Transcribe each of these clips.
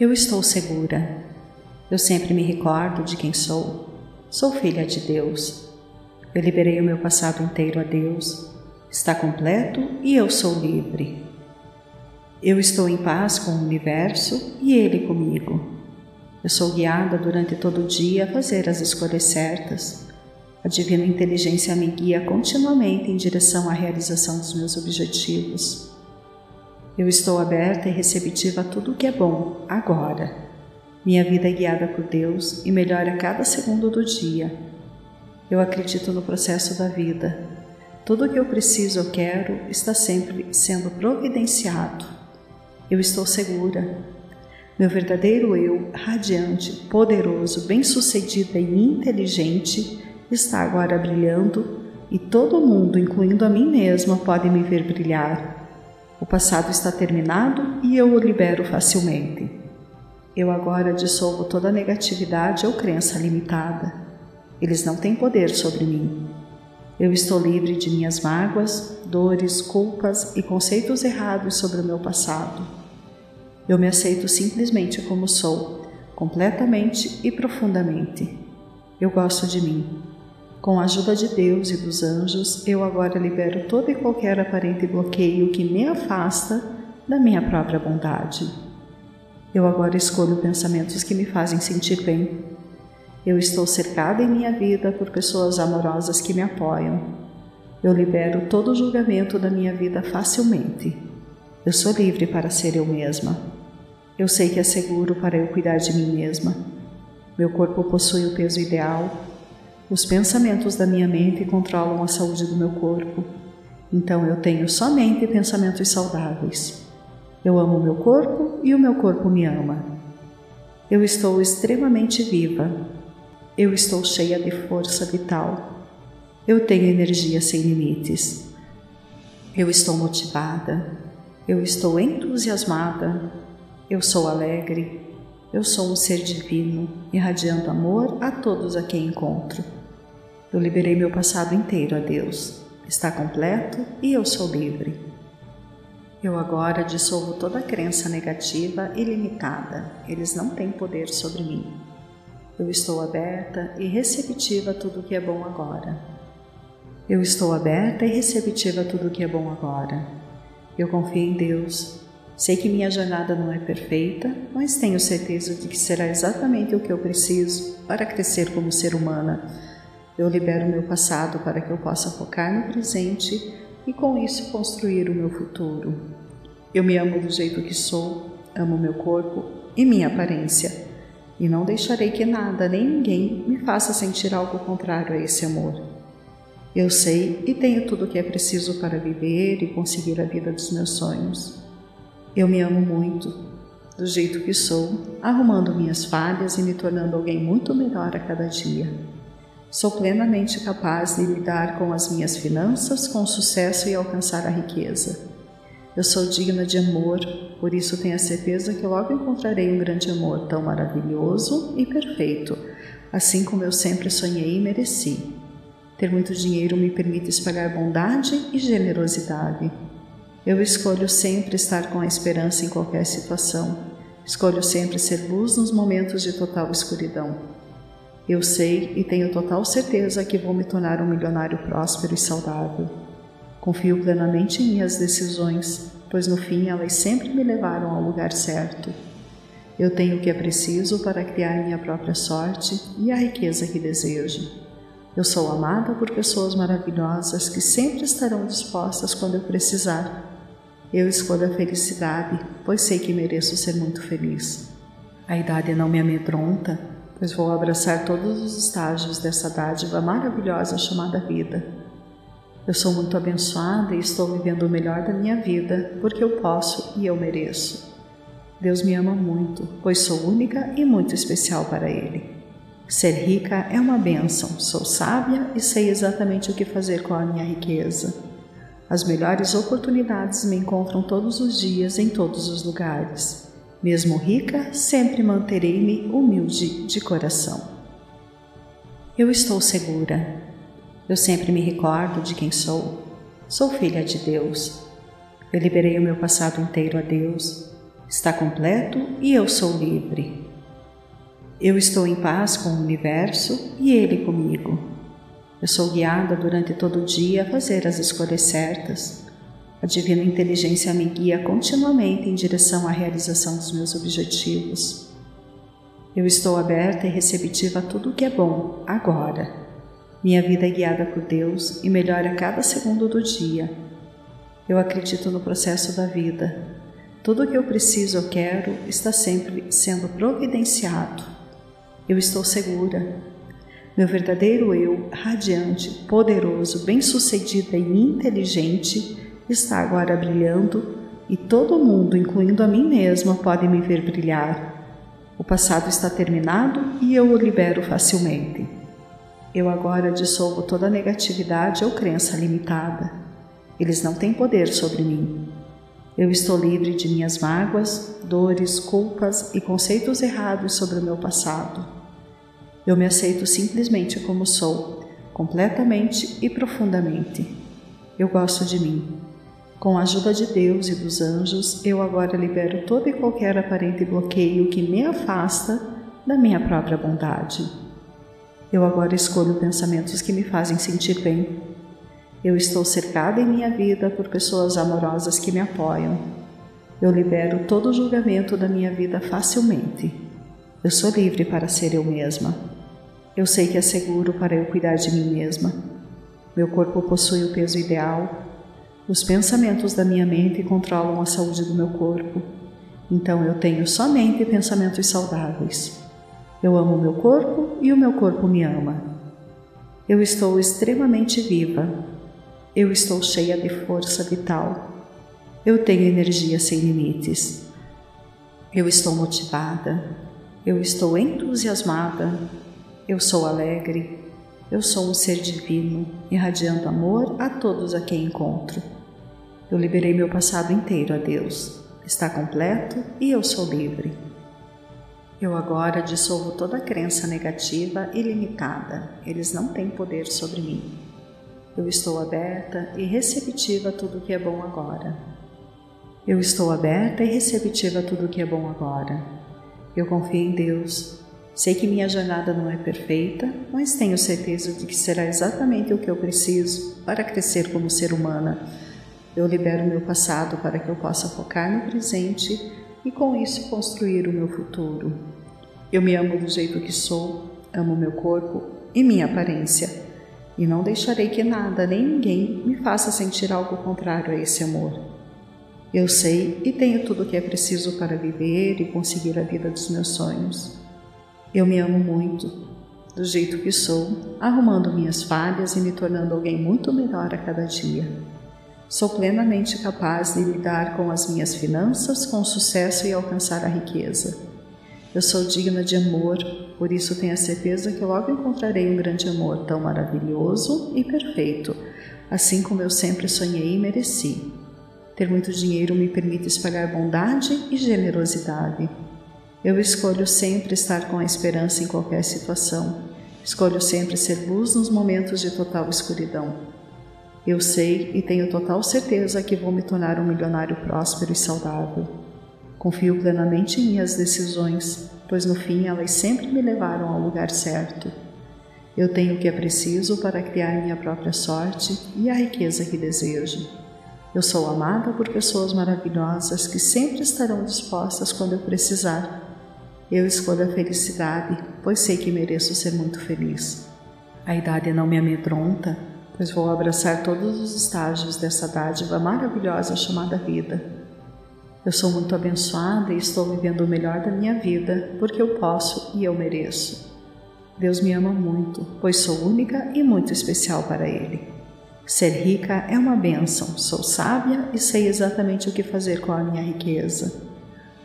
Eu estou segura. Eu sempre me recordo de quem sou. Sou filha de Deus. Eu liberei o meu passado inteiro a Deus. Está completo e eu sou livre. Eu estou em paz com o universo e ele comigo. Eu sou guiada durante todo o dia a fazer as escolhas certas. A divina inteligência me guia continuamente em direção à realização dos meus objetivos. Eu estou aberta e receptiva a tudo o que é bom, agora minha vida é guiada por Deus e melhora a cada segundo do dia. Eu acredito no processo da vida. Tudo o que eu preciso ou quero está sempre sendo providenciado. Eu estou segura. Meu verdadeiro eu, radiante, poderoso, bem-sucedida e inteligente, está agora brilhando e todo mundo, incluindo a mim mesma, pode me ver brilhar. Passado está terminado e eu o libero facilmente. Eu agora dissolvo toda negatividade ou crença limitada. Eles não têm poder sobre mim. Eu estou livre de minhas mágoas, dores, culpas e conceitos errados sobre o meu passado. Eu me aceito simplesmente como sou, completamente e profundamente. Eu gosto de mim. Com a ajuda de Deus e dos anjos, eu agora libero todo e qualquer aparente bloqueio que me afasta da minha própria bondade. Eu agora escolho pensamentos que me fazem sentir bem. Eu estou cercada em minha vida por pessoas amorosas que me apoiam. Eu libero todo julgamento da minha vida facilmente. Eu sou livre para ser eu mesma. Eu sei que é seguro para eu cuidar de mim mesma. Meu corpo possui o peso ideal. Os pensamentos da minha mente controlam a saúde do meu corpo. Então eu tenho somente pensamentos saudáveis. Eu amo o meu corpo e o meu corpo me ama. Eu estou extremamente viva. Eu estou cheia de força vital. Eu tenho energia sem limites. Eu estou motivada. Eu estou entusiasmada. Eu sou alegre. Eu sou um ser divino, irradiando amor a todos a quem encontro. Eu liberei meu passado inteiro a Deus. Está completo e eu sou livre. Eu agora dissolvo toda crença negativa e limitada. Eles não têm poder sobre mim. Eu estou aberta e receptiva a tudo que é bom agora. Eu estou aberta e receptiva a tudo que é bom agora. Eu confio em Deus. Sei que minha jornada não é perfeita, mas tenho certeza de que será exatamente o que eu preciso para crescer como ser humana. Eu libero meu passado para que eu possa focar no presente e com isso construir o meu futuro. Eu me amo do jeito que sou, amo meu corpo e minha aparência, e não deixarei que nada nem ninguém me faça sentir algo contrário a esse amor. Eu sei e tenho tudo o que é preciso para viver e conseguir a vida dos meus sonhos. Eu me amo muito, do jeito que sou, arrumando minhas falhas e me tornando alguém muito melhor a cada dia. Sou plenamente capaz de lidar com as minhas finanças com sucesso e alcançar a riqueza. Eu sou digna de amor, por isso tenho a certeza que logo encontrarei um grande amor tão maravilhoso e perfeito, assim como eu sempre sonhei e mereci. Ter muito dinheiro me permite espalhar bondade e generosidade. Eu escolho sempre estar com a esperança em qualquer situação. Escolho sempre ser luz nos momentos de total escuridão. Eu sei e tenho total certeza que vou me tornar um milionário próspero e saudável. Confio plenamente em minhas decisões, pois no fim elas sempre me levaram ao lugar certo. Eu tenho o que é preciso para criar minha própria sorte e a riqueza que desejo. Eu sou amada por pessoas maravilhosas que sempre estarão dispostas quando eu precisar. Eu escolho a felicidade, pois sei que mereço ser muito feliz. A idade não me amedronta, pois vou abraçar todos os estágios dessa dádiva maravilhosa chamada vida. Eu sou muito abençoada e estou vivendo o melhor da minha vida porque eu posso e eu mereço. Deus me ama muito, pois sou única e muito especial para Ele. Ser rica é uma bênção, sou sábia e sei exatamente o que fazer com a minha riqueza. As melhores oportunidades me encontram todos os dias em todos os lugares. Mesmo rica, sempre manterei-me humilde de coração. Eu estou segura. Eu sempre me recordo de quem sou. Sou filha de Deus. Eu liberei o meu passado inteiro a Deus. está completo e eu sou livre. Eu estou em paz com o universo e ele comigo. Eu sou guiada durante todo o dia a fazer as escolhas certas. A divina inteligência me guia continuamente em direção à realização dos meus objetivos. Eu estou aberta e receptiva a tudo o que é bom, agora. Minha vida é guiada por Deus e melhora a cada segundo do dia. Eu acredito no processo da vida. Tudo o que eu preciso ou quero está sempre sendo providenciado. Eu estou segura. Meu verdadeiro eu, radiante, poderoso, bem-sucedido e inteligente, está agora brilhando e todo mundo, incluindo a mim mesma, pode me ver brilhar. O passado está terminado e eu o libero facilmente. Eu agora dissolvo toda negatividade ou crença limitada. Eles não têm poder sobre mim. Eu estou livre de minhas mágoas, dores, culpas e conceitos errados sobre o meu passado. Eu me aceito simplesmente como sou, completamente e profundamente. Eu gosto de mim. Com a ajuda de Deus e dos anjos, eu agora libero todo e qualquer aparente bloqueio que me afasta da minha própria bondade. Eu agora escolho pensamentos que me fazem sentir bem. Eu estou cercada em minha vida por pessoas amorosas que me apoiam. Eu libero todo julgamento da minha vida facilmente. Eu sou livre para ser eu mesma. Eu sei que é seguro para eu cuidar de mim mesma. Meu corpo possui o peso ideal os pensamentos da minha mente controlam a saúde do meu corpo. Então eu tenho somente pensamentos saudáveis. Eu amo meu corpo e o meu corpo me ama. Eu estou extremamente viva. Eu estou cheia de força vital. Eu tenho energia sem limites. Eu estou motivada. Eu estou entusiasmada. Eu sou alegre. Eu sou um ser divino, irradiando amor a todos a quem encontro. Eu liberei meu passado inteiro a Deus. Está completo e eu sou livre. Eu agora dissolvo toda crença negativa e limitada. Eles não têm poder sobre mim. Eu estou aberta e receptiva a tudo que é bom agora. Eu estou aberta e receptiva a tudo que é bom agora. Eu confio em Deus. Sei que minha jornada não é perfeita, mas tenho certeza de que será exatamente o que eu preciso para crescer como ser humana eu libero meu passado para que eu possa focar no presente e com isso construir o meu futuro. Eu me amo do jeito que sou, amo meu corpo e minha aparência, e não deixarei que nada nem ninguém me faça sentir algo contrário a esse amor. Eu sei e tenho tudo o que é preciso para viver e conseguir a vida dos meus sonhos. Eu me amo muito, do jeito que sou, arrumando minhas falhas e me tornando alguém muito melhor a cada dia. Sou plenamente capaz de lidar com as minhas finanças com sucesso e alcançar a riqueza. Eu sou digna de amor, por isso tenho a certeza que logo encontrarei um grande amor tão maravilhoso e perfeito, assim como eu sempre sonhei e mereci. Ter muito dinheiro me permite espalhar bondade e generosidade. Eu escolho sempre estar com a esperança em qualquer situação. Escolho sempre ser luz nos momentos de total escuridão. Eu sei e tenho total certeza que vou me tornar um milionário próspero e saudável. Confio plenamente em minhas decisões, pois no fim elas sempre me levaram ao lugar certo. Eu tenho o que é preciso para criar minha própria sorte e a riqueza que desejo. Eu sou amada por pessoas maravilhosas que sempre estarão dispostas quando eu precisar. Eu escolho a felicidade, pois sei que mereço ser muito feliz. A idade não me amedronta, pois vou abraçar todos os estágios dessa dádiva maravilhosa chamada vida. Eu sou muito abençoada e estou vivendo o melhor da minha vida porque eu posso e eu mereço. Deus me ama muito, pois sou única e muito especial para Ele. Ser rica é uma bênção, sou sábia e sei exatamente o que fazer com a minha riqueza.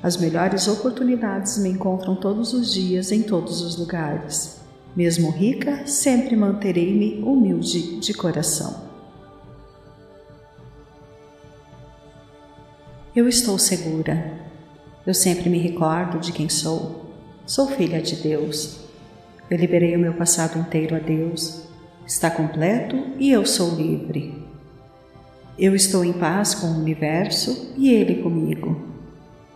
As melhores oportunidades me encontram todos os dias em todos os lugares. Mesmo rica, sempre manterei-me humilde de coração. Eu estou segura. Eu sempre me recordo de quem sou. Sou filha de Deus. Eu liberei o meu passado inteiro a Deus. Está completo e eu sou livre. Eu estou em paz com o universo e ele comigo.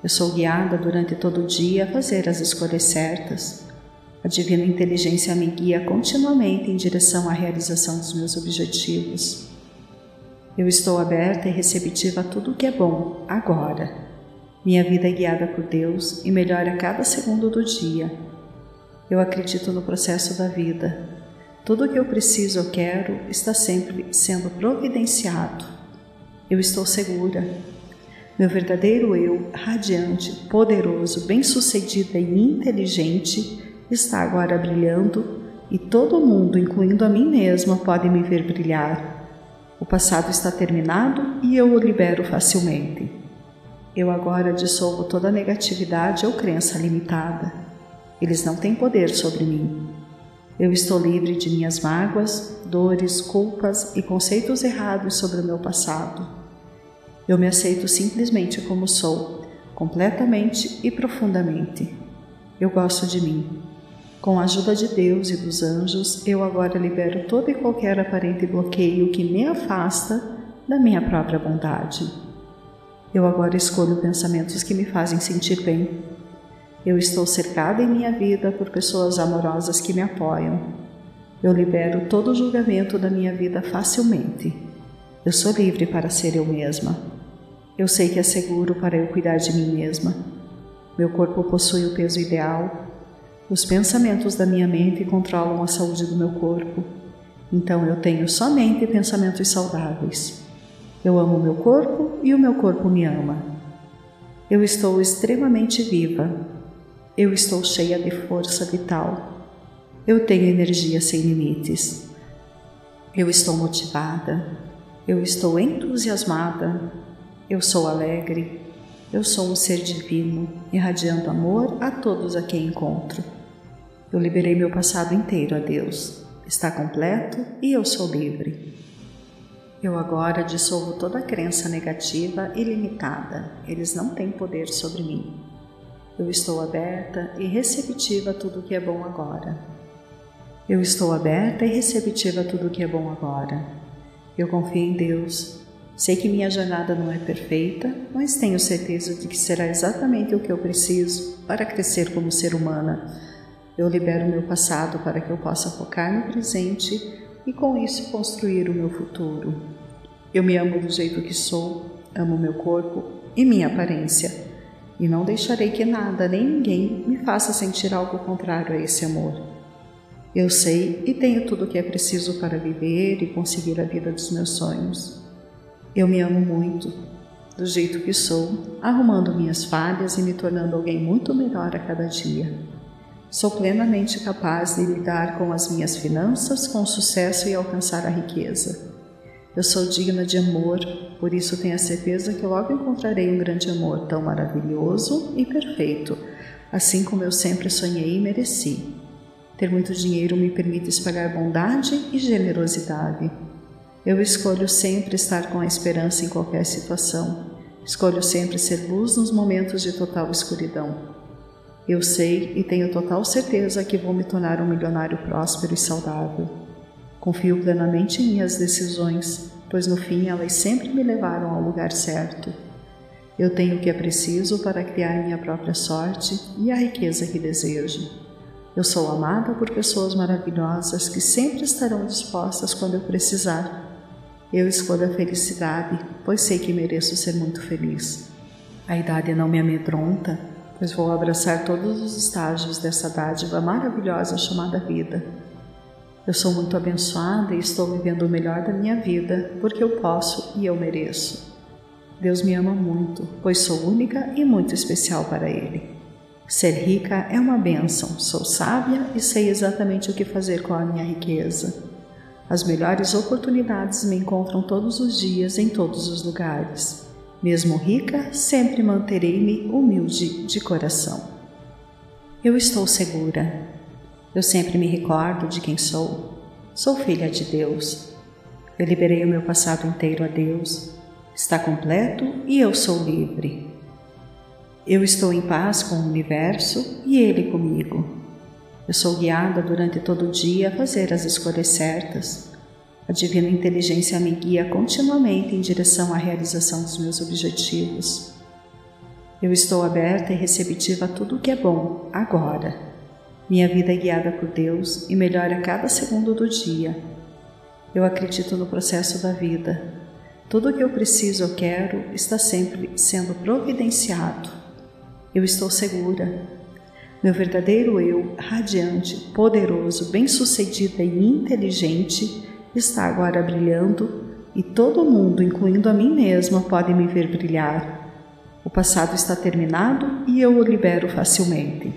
Eu sou guiada durante todo o dia a fazer as escolhas certas. A divina inteligência me guia continuamente em direção à realização dos meus objetivos. Eu estou aberta e receptiva a tudo o que é bom, agora. Minha vida é guiada por Deus e melhora a cada segundo do dia. Eu acredito no processo da vida. Tudo o que eu preciso ou quero está sempre sendo providenciado. Eu estou segura. Meu verdadeiro eu, radiante, poderoso, bem-sucedida e inteligente, está agora brilhando e todo mundo, incluindo a mim mesma, pode me ver brilhar. O passado está terminado e eu o libero facilmente. Eu agora dissolvo toda negatividade ou crença limitada. Eles não têm poder sobre mim. Eu estou livre de minhas mágoas, dores, culpas e conceitos errados sobre o meu passado. Eu me aceito simplesmente como sou, completamente e profundamente. Eu gosto de mim. Com a ajuda de Deus e dos anjos, eu agora libero todo e qualquer aparente bloqueio que me afasta da minha própria bondade. Eu agora escolho pensamentos que me fazem sentir bem. Eu estou cercada em minha vida por pessoas amorosas que me apoiam. Eu libero todo o julgamento da minha vida facilmente. Eu sou livre para ser eu mesma. Eu sei que é seguro para eu cuidar de mim mesma. Meu corpo possui o peso ideal os pensamentos da minha mente controlam a saúde do meu corpo. Então eu tenho somente pensamentos saudáveis. Eu amo meu corpo e o meu corpo me ama. Eu estou extremamente viva. Eu estou cheia de força vital. Eu tenho energia sem limites. Eu estou motivada. Eu estou entusiasmada. Eu sou alegre. Eu sou um ser divino, irradiando amor a todos a quem encontro. Eu liberei meu passado inteiro a Deus. Está completo e eu sou livre. Eu agora dissolvo toda crença negativa e limitada. Eles não têm poder sobre mim. Eu estou aberta e receptiva a tudo que é bom agora. Eu estou aberta e receptiva a tudo que é bom agora. Eu confio em Deus. Sei que minha jornada não é perfeita, mas tenho certeza de que será exatamente o que eu preciso para crescer como ser humana eu libero meu passado para que eu possa focar no presente e com isso construir o meu futuro. Eu me amo do jeito que sou, amo meu corpo e minha aparência, e não deixarei que nada nem ninguém me faça sentir algo contrário a esse amor. Eu sei e tenho tudo o que é preciso para viver e conseguir a vida dos meus sonhos. Eu me amo muito, do jeito que sou, arrumando minhas falhas e me tornando alguém muito melhor a cada dia. Sou plenamente capaz de lidar com as minhas finanças com sucesso e alcançar a riqueza. Eu sou digna de amor, por isso tenho a certeza que logo encontrarei um grande amor tão maravilhoso e perfeito, assim como eu sempre sonhei e mereci. Ter muito dinheiro me permite espalhar bondade e generosidade. Eu escolho sempre estar com a esperança em qualquer situação. Escolho sempre ser luz nos momentos de total escuridão. Eu sei e tenho total certeza que vou me tornar um milionário próspero e saudável. Confio plenamente em minhas decisões, pois no fim elas sempre me levaram ao lugar certo. Eu tenho o que é preciso para criar minha própria sorte e a riqueza que desejo. Eu sou amada por pessoas maravilhosas que sempre estarão dispostas quando eu precisar. Eu escolho a felicidade, pois sei que mereço ser muito feliz. A idade não me amedronta, pois vou abraçar todos os estágios dessa dádiva maravilhosa chamada vida. Eu sou muito abençoada e estou vivendo o melhor da minha vida porque eu posso e eu mereço. Deus me ama muito, pois sou única e muito especial para Ele. Ser rica é uma bênção, sou sábia e sei exatamente o que fazer com a minha riqueza. As melhores oportunidades me encontram todos os dias em todos os lugares. Mesmo rica, sempre manterei-me humilde de coração. Eu estou segura. Eu sempre me recordo de quem sou. Sou filha de Deus. Eu liberei o meu passado inteiro a Deus. Está completo e eu sou livre. Eu estou em paz com o universo e ele comigo. Eu sou guiada durante todo o dia a fazer as escolhas certas a divina inteligência me guia continuamente em direção à realização dos meus objetivos. Eu estou aberta e receptiva a tudo o que é bom, agora. Minha vida é guiada por Deus e melhora a cada segundo do dia. Eu acredito no processo da vida. Tudo o que eu preciso ou quero está sempre sendo providenciado. Eu estou segura. Meu verdadeiro eu, radiante, poderoso, bem-sucedido e inteligente, está agora brilhando e todo mundo, incluindo a mim mesma, pode me ver brilhar. O passado está terminado e eu o libero facilmente.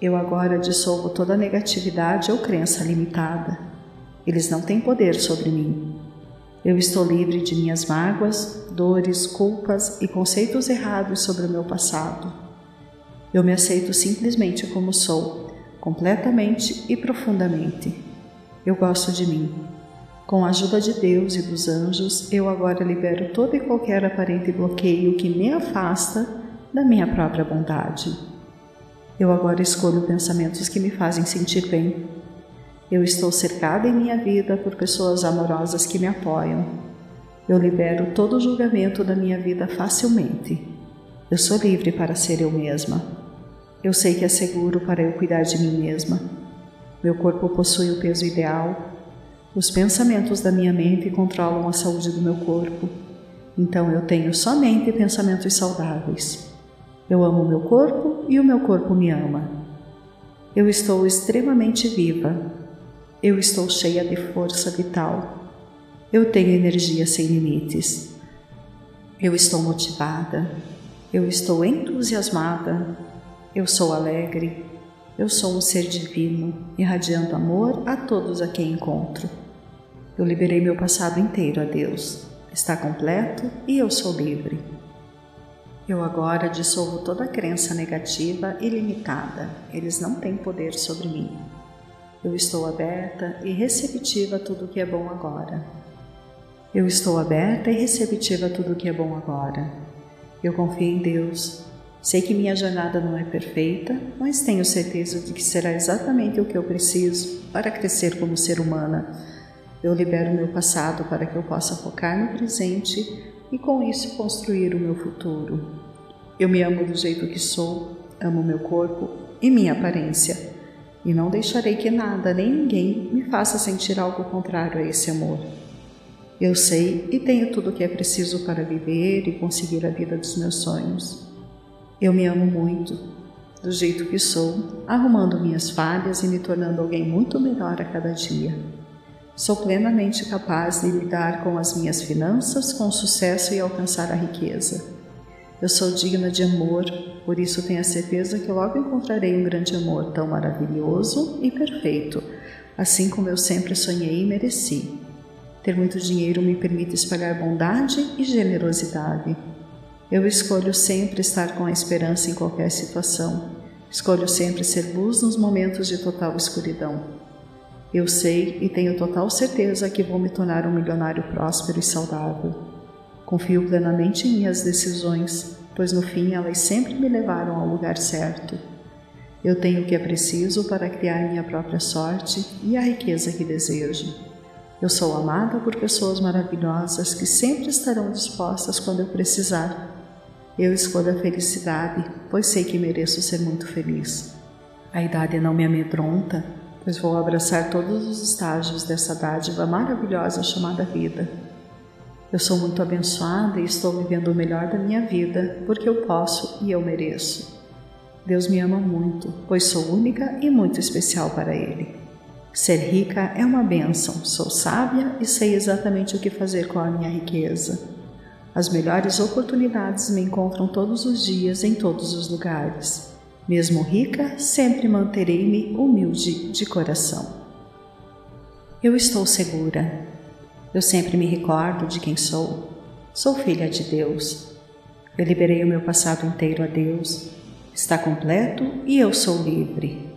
Eu agora dissolvo toda negatividade ou crença limitada. Eles não têm poder sobre mim. Eu estou livre de minhas mágoas, dores, culpas e conceitos errados sobre o meu passado. Eu me aceito simplesmente como sou, completamente e profundamente. Eu gosto de mim. Com a ajuda de Deus e dos anjos, eu agora libero todo e qualquer aparente bloqueio que me afasta da minha própria bondade. Eu agora escolho pensamentos que me fazem sentir bem. Eu estou cercada em minha vida por pessoas amorosas que me apoiam. Eu libero todo julgamento da minha vida facilmente. Eu sou livre para ser eu mesma. Eu sei que é seguro para eu cuidar de mim mesma. Meu corpo possui o peso ideal. Os pensamentos da minha mente controlam a saúde do meu corpo. Então eu tenho somente pensamentos saudáveis. Eu amo o meu corpo e o meu corpo me ama. Eu estou extremamente viva. Eu estou cheia de força vital. Eu tenho energia sem limites. Eu estou motivada. Eu estou entusiasmada. Eu sou alegre. Eu sou um ser divino, irradiando amor a todos a quem encontro. Eu liberei meu passado inteiro a Deus. Está completo e eu sou livre. Eu agora dissolvo toda crença negativa e limitada. Eles não têm poder sobre mim. Eu estou aberta e receptiva a tudo que é bom agora. Eu estou aberta e receptiva a tudo que é bom agora. Eu confio em Deus. Sei que minha jornada não é perfeita, mas tenho certeza de que será exatamente o que eu preciso para crescer como ser humana. Eu libero meu passado para que eu possa focar no presente e com isso construir o meu futuro. Eu me amo do jeito que sou, amo meu corpo e minha aparência, e não deixarei que nada nem ninguém me faça sentir algo contrário a esse amor. Eu sei e tenho tudo o que é preciso para viver e conseguir a vida dos meus sonhos. Eu me amo muito, do jeito que sou, arrumando minhas falhas e me tornando alguém muito melhor a cada dia. Sou plenamente capaz de lidar com as minhas finanças com sucesso e alcançar a riqueza. Eu sou digna de amor, por isso tenho a certeza que logo encontrarei um grande amor tão maravilhoso e perfeito, assim como eu sempre sonhei e mereci. Ter muito dinheiro me permite espalhar bondade e generosidade. Eu escolho sempre estar com a esperança em qualquer situação. Escolho sempre ser luz nos momentos de total escuridão. Eu sei e tenho total certeza que vou me tornar um milionário próspero e saudável. Confio plenamente em minhas decisões, pois no fim elas sempre me levaram ao lugar certo. Eu tenho o que é preciso para criar minha própria sorte e a riqueza que desejo. Eu sou amada por pessoas maravilhosas que sempre estarão dispostas quando eu precisar. Eu escolho a felicidade, pois sei que mereço ser muito feliz. A idade não me amedronta, pois vou abraçar todos os estágios dessa dádiva maravilhosa chamada vida. Eu sou muito abençoada e estou vivendo o melhor da minha vida, porque eu posso e eu mereço. Deus me ama muito, pois sou única e muito especial para Ele. Ser rica é uma bênção, sou sábia e sei exatamente o que fazer com a minha riqueza. As melhores oportunidades me encontram todos os dias em todos os lugares. Mesmo rica, sempre manterei-me humilde de coração. Eu estou segura. Eu sempre me recordo de quem sou. Sou filha de Deus. Eu liberei o meu passado inteiro a Deus. Está completo e eu sou livre.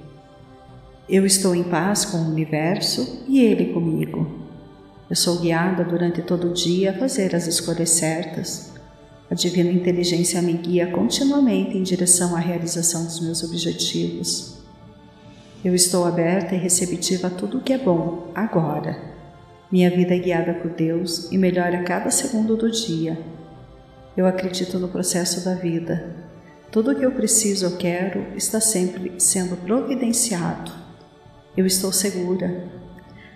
Eu estou em paz com o universo e ele comigo. Eu sou guiada durante todo o dia a fazer as escolhas certas. A divina inteligência me guia continuamente em direção à realização dos meus objetivos. Eu estou aberta e receptiva a tudo o que é bom, agora. Minha vida é guiada por Deus e melhora a cada segundo do dia. Eu acredito no processo da vida. Tudo o que eu preciso, eu quero, está sempre sendo providenciado. Eu estou segura.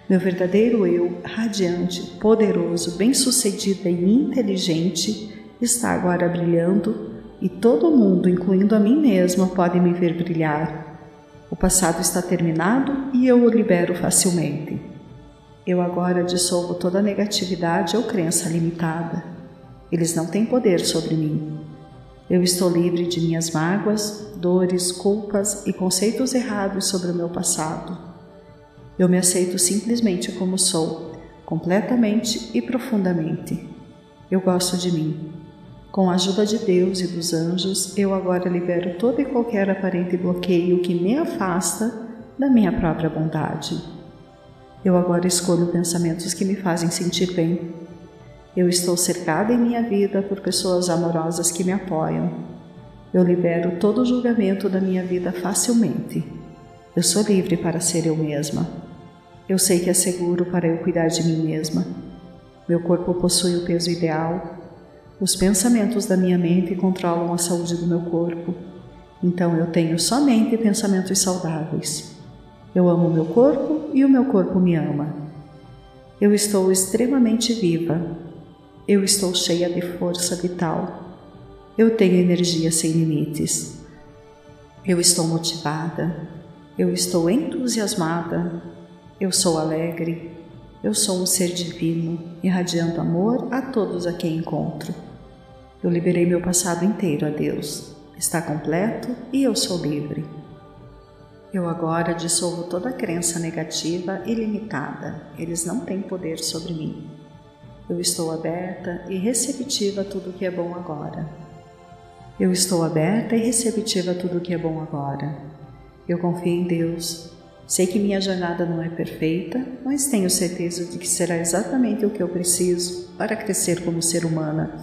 Meu verdadeiro eu, radiante, poderoso, bem-sucedido e inteligente, está agora brilhando e todo mundo, incluindo a mim mesma, pode me ver brilhar. O passado está terminado e eu o libero facilmente. Eu agora dissolvo toda negatividade ou crença limitada. Eles não têm poder sobre mim. Eu estou livre de minhas mágoas, dores, culpas e conceitos errados sobre o meu passado. Eu me aceito simplesmente como sou, completamente e profundamente. Eu gosto de mim. Com a ajuda de Deus e dos anjos, eu agora libero todo e qualquer aparente bloqueio que me afasta da minha própria bondade. Eu agora escolho pensamentos que me fazem sentir bem, eu estou cercada em minha vida por pessoas amorosas que me apoiam. Eu libero todo o julgamento da minha vida facilmente. Eu sou livre para ser eu mesma. Eu sei que é seguro para eu cuidar de mim mesma. Meu corpo possui o peso ideal. Os pensamentos da minha mente controlam a saúde do meu corpo. Então eu tenho somente pensamentos saudáveis. Eu amo meu corpo e o meu corpo me ama. Eu estou extremamente viva eu estou cheia de força vital. Eu tenho energia sem limites. Eu estou motivada. Eu estou entusiasmada. Eu sou alegre. Eu sou um ser divino, irradiando amor a todos a quem encontro. Eu liberei meu passado inteiro a Deus. Está completo e eu sou livre. Eu agora dissolvo toda crença negativa e limitada. Eles não têm poder sobre mim. Eu estou aberta e receptiva a tudo que é bom agora. Eu estou aberta e receptiva a tudo que é bom agora. Eu confio em Deus. Sei que minha jornada não é perfeita, mas tenho certeza de que será exatamente o que eu preciso para crescer como ser humana.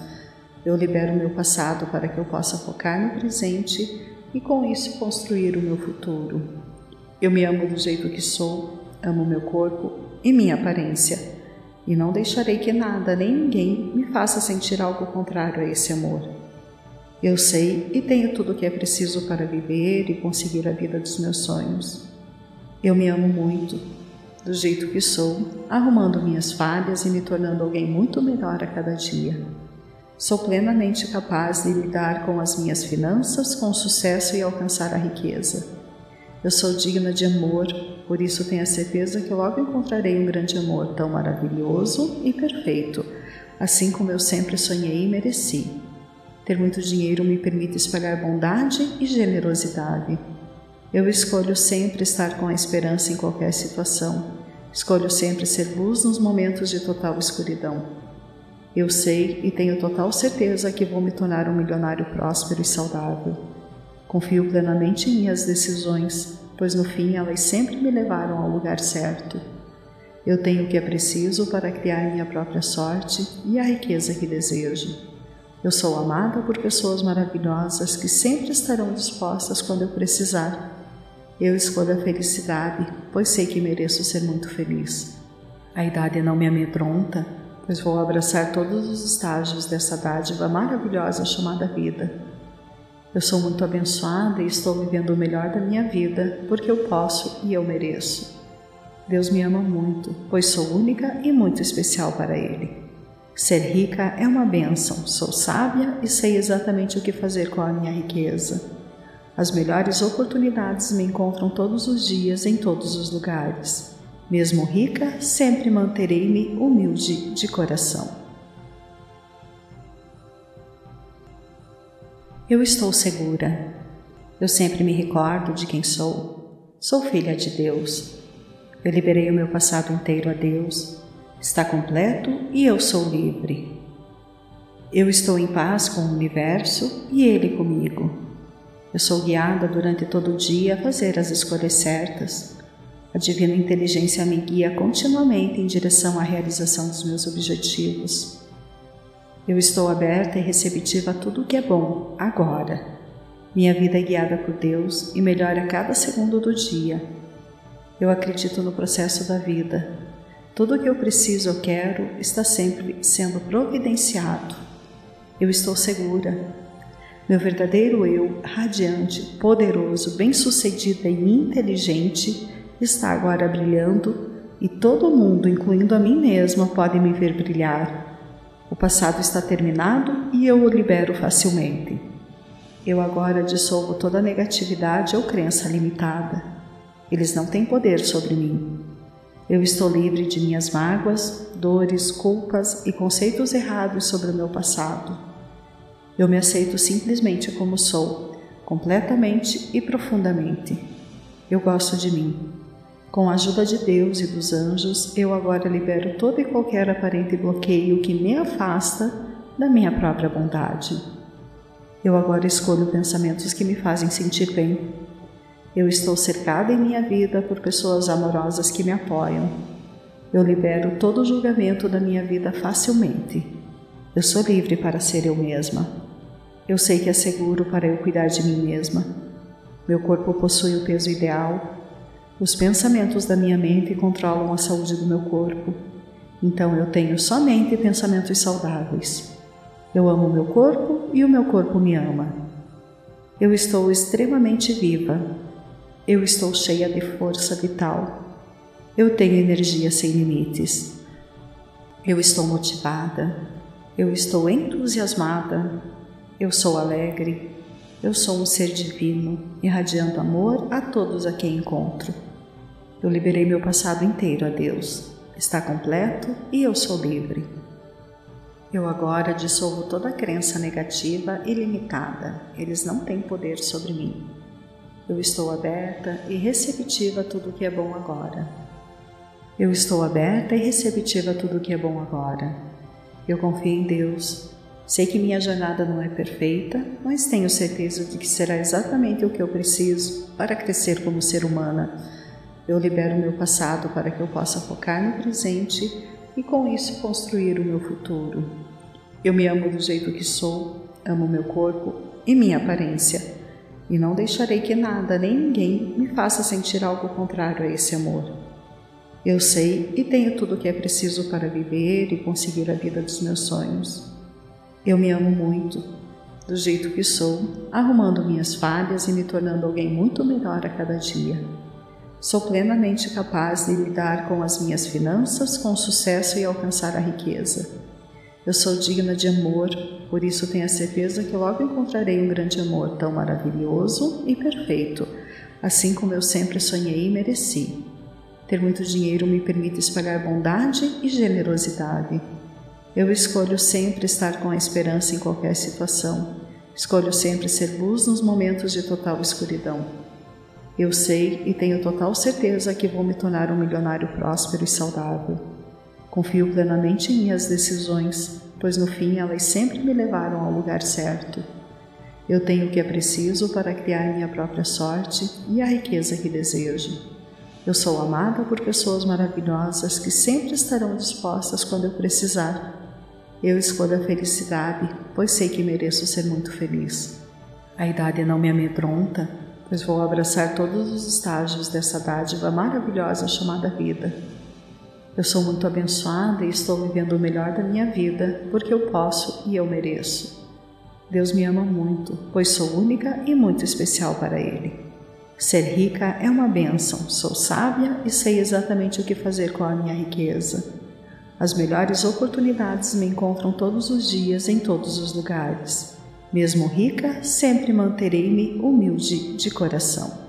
Eu libero meu passado para que eu possa focar no presente e com isso construir o meu futuro. Eu me amo do jeito que sou, amo meu corpo e minha aparência e não deixarei que nada nem ninguém me faça sentir algo contrário a esse amor. Eu sei e tenho tudo o que é preciso para viver e conseguir a vida dos meus sonhos. Eu me amo muito, do jeito que sou, arrumando minhas falhas e me tornando alguém muito melhor a cada dia. Sou plenamente capaz de lidar com as minhas finanças com sucesso e alcançar a riqueza. Eu sou digna de amor, por isso tenho a certeza que logo encontrarei um grande amor tão maravilhoso e perfeito, assim como eu sempre sonhei e mereci. Ter muito dinheiro me permite espalhar bondade e generosidade. Eu escolho sempre estar com a esperança em qualquer situação. Escolho sempre ser luz nos momentos de total escuridão. Eu sei e tenho total certeza que vou me tornar um milionário próspero e saudável. Confio plenamente em minhas decisões, pois no fim elas sempre me levaram ao lugar certo. Eu tenho o que é preciso para criar minha própria sorte e a riqueza que desejo. Eu sou amada por pessoas maravilhosas que sempre estarão dispostas quando eu precisar. Eu escolho a felicidade, pois sei que mereço ser muito feliz. A idade não me amedronta, pois vou abraçar todos os estágios dessa dádiva maravilhosa chamada vida. Eu sou muito abençoada e estou vivendo o melhor da minha vida porque eu posso e eu mereço. Deus me ama muito, pois sou única e muito especial para Ele. Ser rica é uma bênção, sou sábia e sei exatamente o que fazer com a minha riqueza. As melhores oportunidades me encontram todos os dias em todos os lugares. Mesmo rica, sempre manterei-me humilde de coração. Eu estou segura. Eu sempre me recordo de quem sou. Sou filha de Deus. Eu liberei o meu passado inteiro a Deus. Está completo e eu sou livre. Eu estou em paz com o universo e ele comigo. Eu sou guiada durante todo o dia a fazer as escolhas certas. A divina inteligência me guia continuamente em direção à realização dos meus objetivos. Eu estou aberta e receptiva a tudo o que é bom, agora. Minha vida é guiada por Deus e melhora a cada segundo do dia. Eu acredito no processo da vida. Tudo o que eu preciso ou quero está sempre sendo providenciado. Eu estou segura. Meu verdadeiro eu, radiante, poderoso, bem-sucedido e inteligente, está agora brilhando e todo mundo, incluindo a mim mesma, pode me ver brilhar. O passado está terminado e eu o libero facilmente. Eu agora dissolvo toda negatividade ou crença limitada. Eles não têm poder sobre mim. Eu estou livre de minhas mágoas, dores, culpas e conceitos errados sobre o meu passado. Eu me aceito simplesmente como sou, completamente e profundamente. Eu gosto de mim. Com a ajuda de Deus e dos anjos, eu agora libero todo e qualquer aparente bloqueio que me afasta da minha própria bondade. Eu agora escolho pensamentos que me fazem sentir bem. Eu estou cercada em minha vida por pessoas amorosas que me apoiam. Eu libero todo julgamento da minha vida facilmente. Eu sou livre para ser eu mesma. Eu sei que é seguro para eu cuidar de mim mesma. Meu corpo possui o peso ideal os pensamentos da minha mente controlam a saúde do meu corpo. Então eu tenho somente pensamentos saudáveis. Eu amo meu corpo e o meu corpo me ama. Eu estou extremamente viva. Eu estou cheia de força vital. Eu tenho energia sem limites. Eu estou motivada. Eu estou entusiasmada. Eu sou alegre. Eu sou um ser divino, irradiando amor a todos a quem encontro. Eu liberei meu passado inteiro a Deus. Está completo e eu sou livre. Eu agora dissolvo toda crença negativa e limitada. Eles não têm poder sobre mim. Eu estou aberta e receptiva a tudo que é bom agora. Eu estou aberta e receptiva a tudo que é bom agora. Eu confio em Deus Sei que minha jornada não é perfeita, mas tenho certeza de que será exatamente o que eu preciso para crescer como ser humana. Eu libero meu passado para que eu possa focar no presente e com isso construir o meu futuro. Eu me amo do jeito que sou, amo meu corpo e minha aparência, e não deixarei que nada nem ninguém me faça sentir algo contrário a esse amor. Eu sei e tenho tudo o que é preciso para viver e conseguir a vida dos meus sonhos. Eu me amo muito, do jeito que sou, arrumando minhas falhas e me tornando alguém muito melhor a cada dia. Sou plenamente capaz de lidar com as minhas finanças com sucesso e alcançar a riqueza. Eu sou digna de amor, por isso tenho a certeza que logo encontrarei um grande amor tão maravilhoso e perfeito, assim como eu sempre sonhei e mereci. Ter muito dinheiro me permite espalhar bondade e generosidade. Eu escolho sempre estar com a esperança em qualquer situação. Escolho sempre ser luz nos momentos de total escuridão. Eu sei e tenho total certeza que vou me tornar um milionário próspero e saudável. Confio plenamente em minhas decisões, pois no fim elas sempre me levaram ao lugar certo. Eu tenho o que é preciso para criar minha própria sorte e a riqueza que desejo. Eu sou amada por pessoas maravilhosas que sempre estarão dispostas quando eu precisar eu escolho a felicidade, pois sei que mereço ser muito feliz. A idade não me amedronta, pois vou abraçar todos os estágios dessa dádiva maravilhosa chamada vida. Eu sou muito abençoada e estou vivendo o melhor da minha vida, porque eu posso e eu mereço. Deus me ama muito, pois sou única e muito especial para Ele. Ser rica é uma bênção, sou sábia e sei exatamente o que fazer com a minha riqueza. As melhores oportunidades me encontram todos os dias em todos os lugares. Mesmo rica, sempre manterei-me humilde de coração.